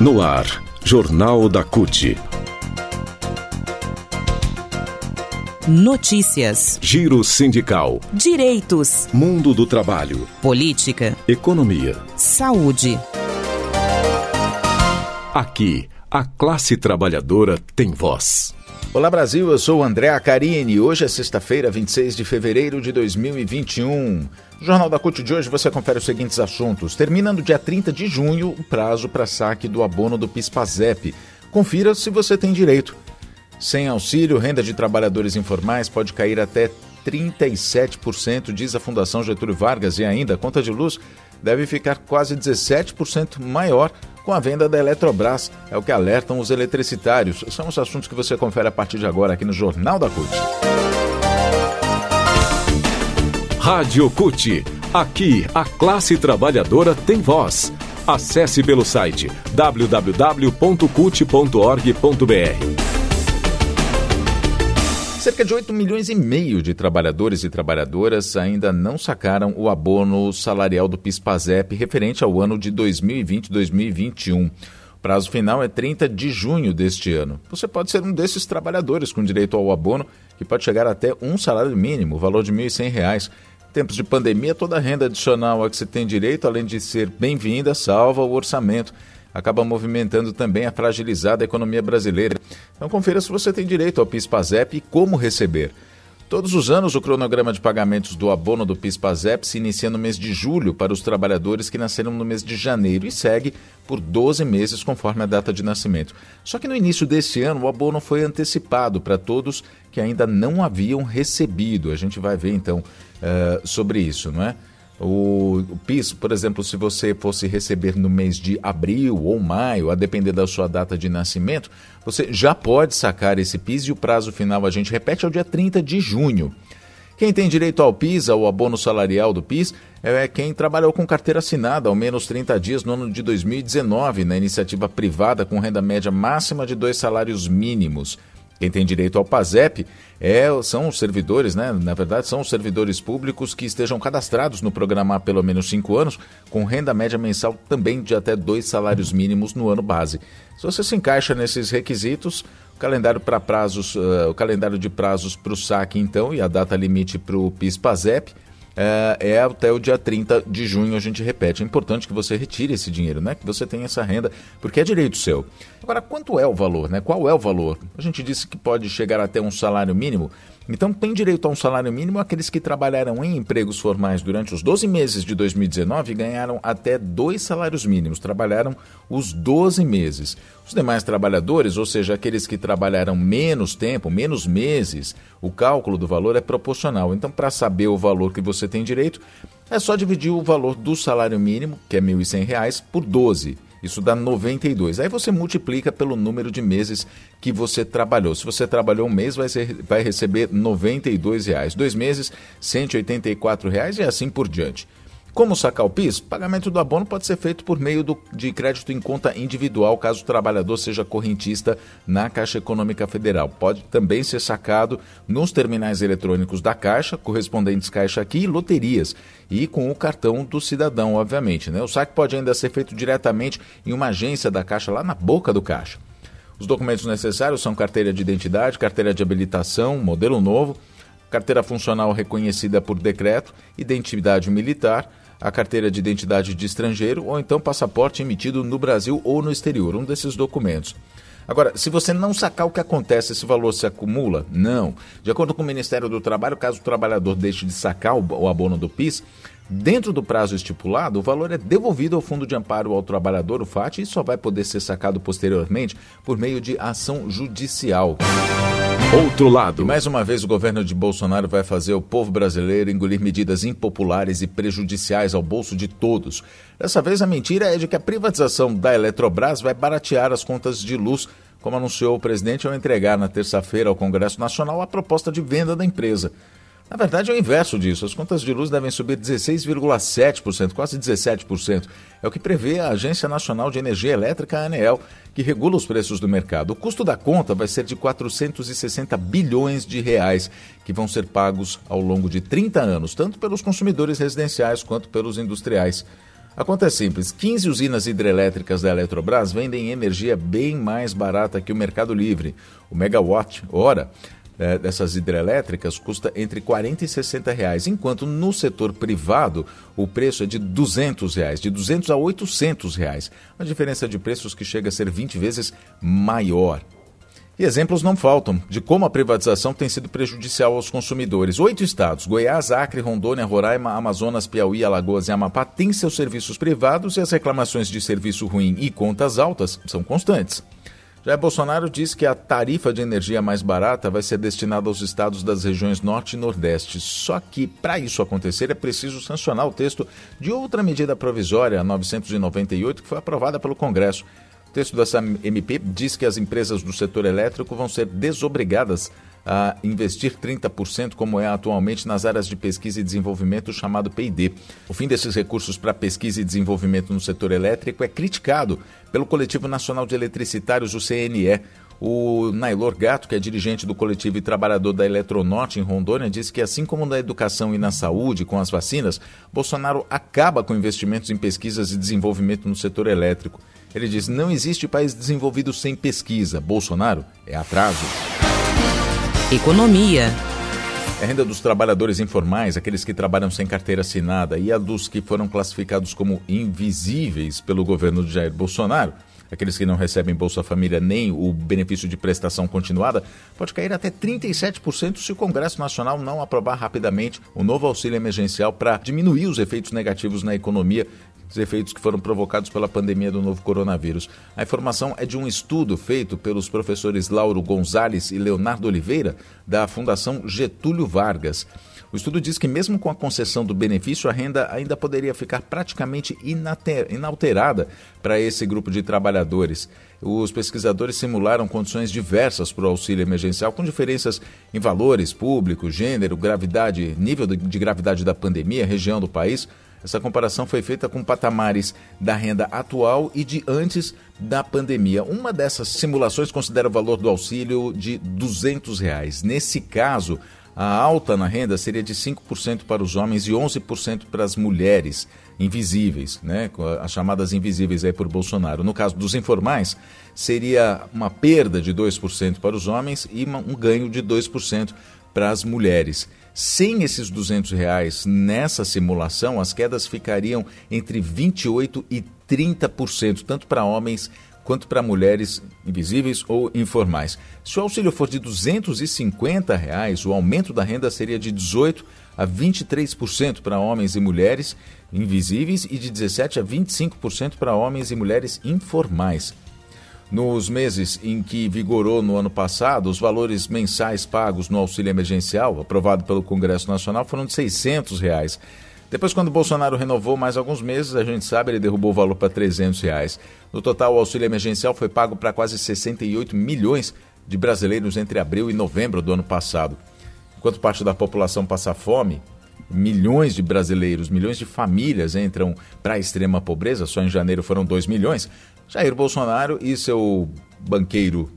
No ar, Jornal da CUT. Notícias. Giro sindical. Direitos. Mundo do trabalho. Política. Economia. Saúde. Aqui, a classe trabalhadora tem voz. Olá Brasil, eu sou o André Acarini. Hoje é sexta-feira, 26 de fevereiro de 2021. No Jornal da CUT de hoje você confere os seguintes assuntos. Termina no dia 30 de junho o prazo para saque do abono do PIS-PASEP. Confira se você tem direito. Sem auxílio, renda de trabalhadores informais pode cair até 37%, diz a Fundação Getúlio Vargas, e ainda a conta de luz deve ficar quase 17% maior com a venda da Eletrobras. É o que alertam os eletricitários. São os assuntos que você confere a partir de agora aqui no Jornal da CUT. Rádio CUT. Aqui, a classe trabalhadora tem voz. Acesse pelo site www.cut.org.br. Cerca de 8 milhões e meio de trabalhadores e trabalhadoras ainda não sacaram o abono salarial do PIS/PASEP referente ao ano de 2020-2021. O prazo final é 30 de junho deste ano. Você pode ser um desses trabalhadores com direito ao abono, que pode chegar até um salário mínimo, valor de R$ 1.100. Em tempos de pandemia, toda renda adicional a que você tem direito, além de ser bem-vinda, salva o orçamento acaba movimentando também a fragilizada economia brasileira. Então confira se você tem direito ao PIS/PASEP e como receber. Todos os anos, o cronograma de pagamentos do abono do PIS/PASEP se inicia no mês de julho para os trabalhadores que nasceram no mês de janeiro e segue por 12 meses conforme a data de nascimento. Só que no início deste ano, o abono foi antecipado para todos que ainda não haviam recebido. A gente vai ver então uh, sobre isso, não é? O, o PIS, por exemplo, se você fosse receber no mês de abril ou maio, a depender da sua data de nascimento, você já pode sacar esse PIS e o prazo final, a gente repete, é o dia 30 de junho. Quem tem direito ao PIS, ao abono salarial do PIS, é quem trabalhou com carteira assinada ao menos 30 dias no ano de 2019, na iniciativa privada com renda média máxima de dois salários mínimos. Quem tem direito ao PASEP é, são os servidores, né? Na verdade, são os servidores públicos que estejam cadastrados no programa há pelo menos cinco anos, com renda média mensal também de até dois salários mínimos no ano base. Se você se encaixa nesses requisitos, o calendário para prazos, uh, o calendário de prazos para o saque, então, e a data limite para o PIS-PASEP é, é, até o dia 30 de junho, a gente repete. É importante que você retire esse dinheiro, né? Que você tenha essa renda, porque é direito seu. Agora, quanto é o valor, né? Qual é o valor? A gente disse que pode chegar até um salário mínimo. Então, tem direito a um salário mínimo aqueles que trabalharam em empregos formais durante os 12 meses de 2019 e ganharam até dois salários mínimos, trabalharam os 12 meses. Os demais trabalhadores, ou seja, aqueles que trabalharam menos tempo, menos meses, o cálculo do valor é proporcional. Então, para saber o valor que você tem direito, é só dividir o valor do salário mínimo, que é R$ 1.100, por 12. Isso dá 92. Aí você multiplica pelo número de meses que você trabalhou. Se você trabalhou um mês, vai, ser, vai receber 92 reais. Dois meses, 184 reais e assim por diante. Como sacar o PIS? Pagamento do abono pode ser feito por meio do, de crédito em conta individual, caso o trabalhador seja correntista na Caixa Econômica Federal. Pode também ser sacado nos terminais eletrônicos da Caixa, correspondentes Caixa Aqui e loterias, e com o cartão do cidadão, obviamente. Né? O saque pode ainda ser feito diretamente em uma agência da Caixa, lá na boca do Caixa. Os documentos necessários são carteira de identidade, carteira de habilitação, modelo novo, carteira funcional reconhecida por decreto, identidade militar, a carteira de identidade de estrangeiro ou então passaporte emitido no Brasil ou no exterior, um desses documentos. Agora, se você não sacar o que acontece, esse valor se acumula? Não. De acordo com o Ministério do Trabalho, caso o trabalhador deixe de sacar o abono do PIS, dentro do prazo estipulado, o valor é devolvido ao Fundo de Amparo ao Trabalhador, o FAT, e só vai poder ser sacado posteriormente por meio de ação judicial. Outro lado. E mais uma vez o governo de Bolsonaro vai fazer o povo brasileiro engolir medidas impopulares e prejudiciais ao bolso de todos. Dessa vez a mentira é de que a privatização da Eletrobras vai baratear as contas de luz, como anunciou o presidente ao entregar na terça-feira ao Congresso Nacional a proposta de venda da empresa. Na verdade, é o inverso disso. As contas de luz devem subir 16,7%, quase 17%. É o que prevê a Agência Nacional de Energia Elétrica, ANEEL, que regula os preços do mercado. O custo da conta vai ser de 460 bilhões de reais, que vão ser pagos ao longo de 30 anos, tanto pelos consumidores residenciais quanto pelos industriais. A conta é simples: 15 usinas hidrelétricas da Eletrobras vendem energia bem mais barata que o Mercado Livre. O megawatt hora é, dessas hidrelétricas custa entre 40 e 60 reais, enquanto no setor privado o preço é de 200 reais, de 200 a 800 reais. Uma diferença de preços que chega a ser 20 vezes maior. E exemplos não faltam de como a privatização tem sido prejudicial aos consumidores. Oito estados, Goiás, Acre, Rondônia, Roraima, Amazonas, Piauí, Alagoas e Amapá, têm seus serviços privados e as reclamações de serviço ruim e contas altas são constantes. Já Bolsonaro disse que a tarifa de energia mais barata vai ser destinada aos estados das regiões Norte e Nordeste. Só que, para isso acontecer, é preciso sancionar o texto de outra medida provisória, a 998, que foi aprovada pelo Congresso. O texto dessa MP diz que as empresas do setor elétrico vão ser desobrigadas a investir 30%, como é atualmente, nas áreas de pesquisa e desenvolvimento, chamado PID. O fim desses recursos para pesquisa e desenvolvimento no setor elétrico é criticado pelo Coletivo Nacional de Eletricitários, o CNE. O Nailor Gato, que é dirigente do coletivo e trabalhador da Eletronorte em Rondônia, disse que, assim como na educação e na saúde, com as vacinas, Bolsonaro acaba com investimentos em pesquisas e desenvolvimento no setor elétrico. Ele diz: não existe país desenvolvido sem pesquisa. Bolsonaro é atraso. Economia. A renda dos trabalhadores informais, aqueles que trabalham sem carteira assinada, e a dos que foram classificados como invisíveis pelo governo de Jair Bolsonaro, aqueles que não recebem Bolsa Família nem o benefício de prestação continuada, pode cair até 37% se o Congresso Nacional não aprovar rapidamente o novo auxílio emergencial para diminuir os efeitos negativos na economia os efeitos que foram provocados pela pandemia do novo coronavírus. A informação é de um estudo feito pelos professores Lauro Gonzalez e Leonardo Oliveira, da Fundação Getúlio Vargas. O estudo diz que, mesmo com a concessão do benefício, a renda ainda poderia ficar praticamente inalterada para esse grupo de trabalhadores. Os pesquisadores simularam condições diversas para o auxílio emergencial, com diferenças em valores, público, gênero, gravidade, nível de gravidade da pandemia, região do país. Essa comparação foi feita com patamares da renda atual e de antes da pandemia. Uma dessas simulações considera o valor do auxílio de 200 reais. Nesse caso, a alta na renda seria de 5% para os homens e 11% para as mulheres invisíveis, né? as chamadas invisíveis aí por Bolsonaro. No caso dos informais, seria uma perda de 2% para os homens e um ganho de 2% para as mulheres. Sem esses 200 reais nessa simulação, as quedas ficariam entre 28% e 30%, tanto para homens quanto para mulheres invisíveis ou informais. Se o auxílio for de 250 reais, o aumento da renda seria de 18% a 23% para homens e mulheres invisíveis e de 17% a 25% para homens e mulheres informais. Nos meses em que vigorou no ano passado, os valores mensais pagos no auxílio emergencial, aprovado pelo Congresso Nacional, foram de 600 reais. Depois, quando Bolsonaro renovou mais alguns meses, a gente sabe, ele derrubou o valor para 300 reais. No total, o auxílio emergencial foi pago para quase 68 milhões de brasileiros entre abril e novembro do ano passado. Enquanto parte da população passa fome, milhões de brasileiros, milhões de famílias entram para a extrema pobreza, só em janeiro foram 2 milhões, Jair Bolsonaro e seu banqueiro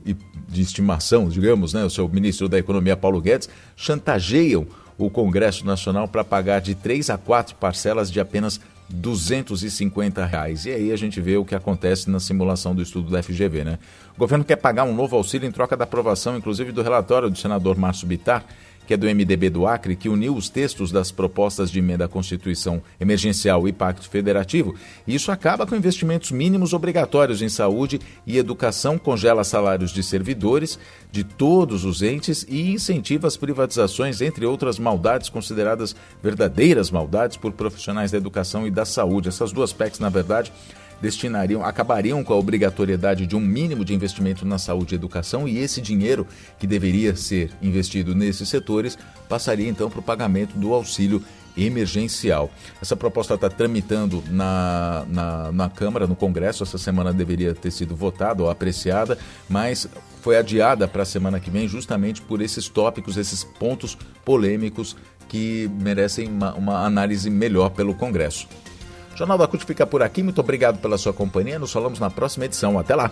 de estimação, digamos, né, o seu ministro da Economia, Paulo Guedes, chantageiam o Congresso Nacional para pagar de três a quatro parcelas de apenas 250 reais. E aí a gente vê o que acontece na simulação do estudo da FGV, né? O governo quer pagar um novo auxílio em troca da aprovação, inclusive, do relatório do senador Márcio Bittar, que é do MDB do Acre, que uniu os textos das propostas de emenda à Constituição Emergencial e Pacto Federativo. E isso acaba com investimentos mínimos obrigatórios em saúde e educação, congela salários de servidores de todos os entes e incentiva as privatizações, entre outras maldades consideradas verdadeiras maldades por profissionais da educação e da saúde. Essas duas PECs, na verdade, destinariam, acabariam com a obrigatoriedade de um mínimo de investimento na saúde e educação e esse dinheiro que deveria ser investido nesses setores passaria então para o pagamento do auxílio emergencial. Essa proposta está tramitando na, na, na, Câmara, no Congresso. Essa semana deveria ter sido votada ou apreciada, mas foi adiada para a semana que vem justamente por esses tópicos, esses pontos polêmicos que merecem uma, uma análise melhor pelo Congresso. Jornal da CUT fica por aqui. Muito obrigado pela sua companhia. Nos falamos na próxima edição. Até lá!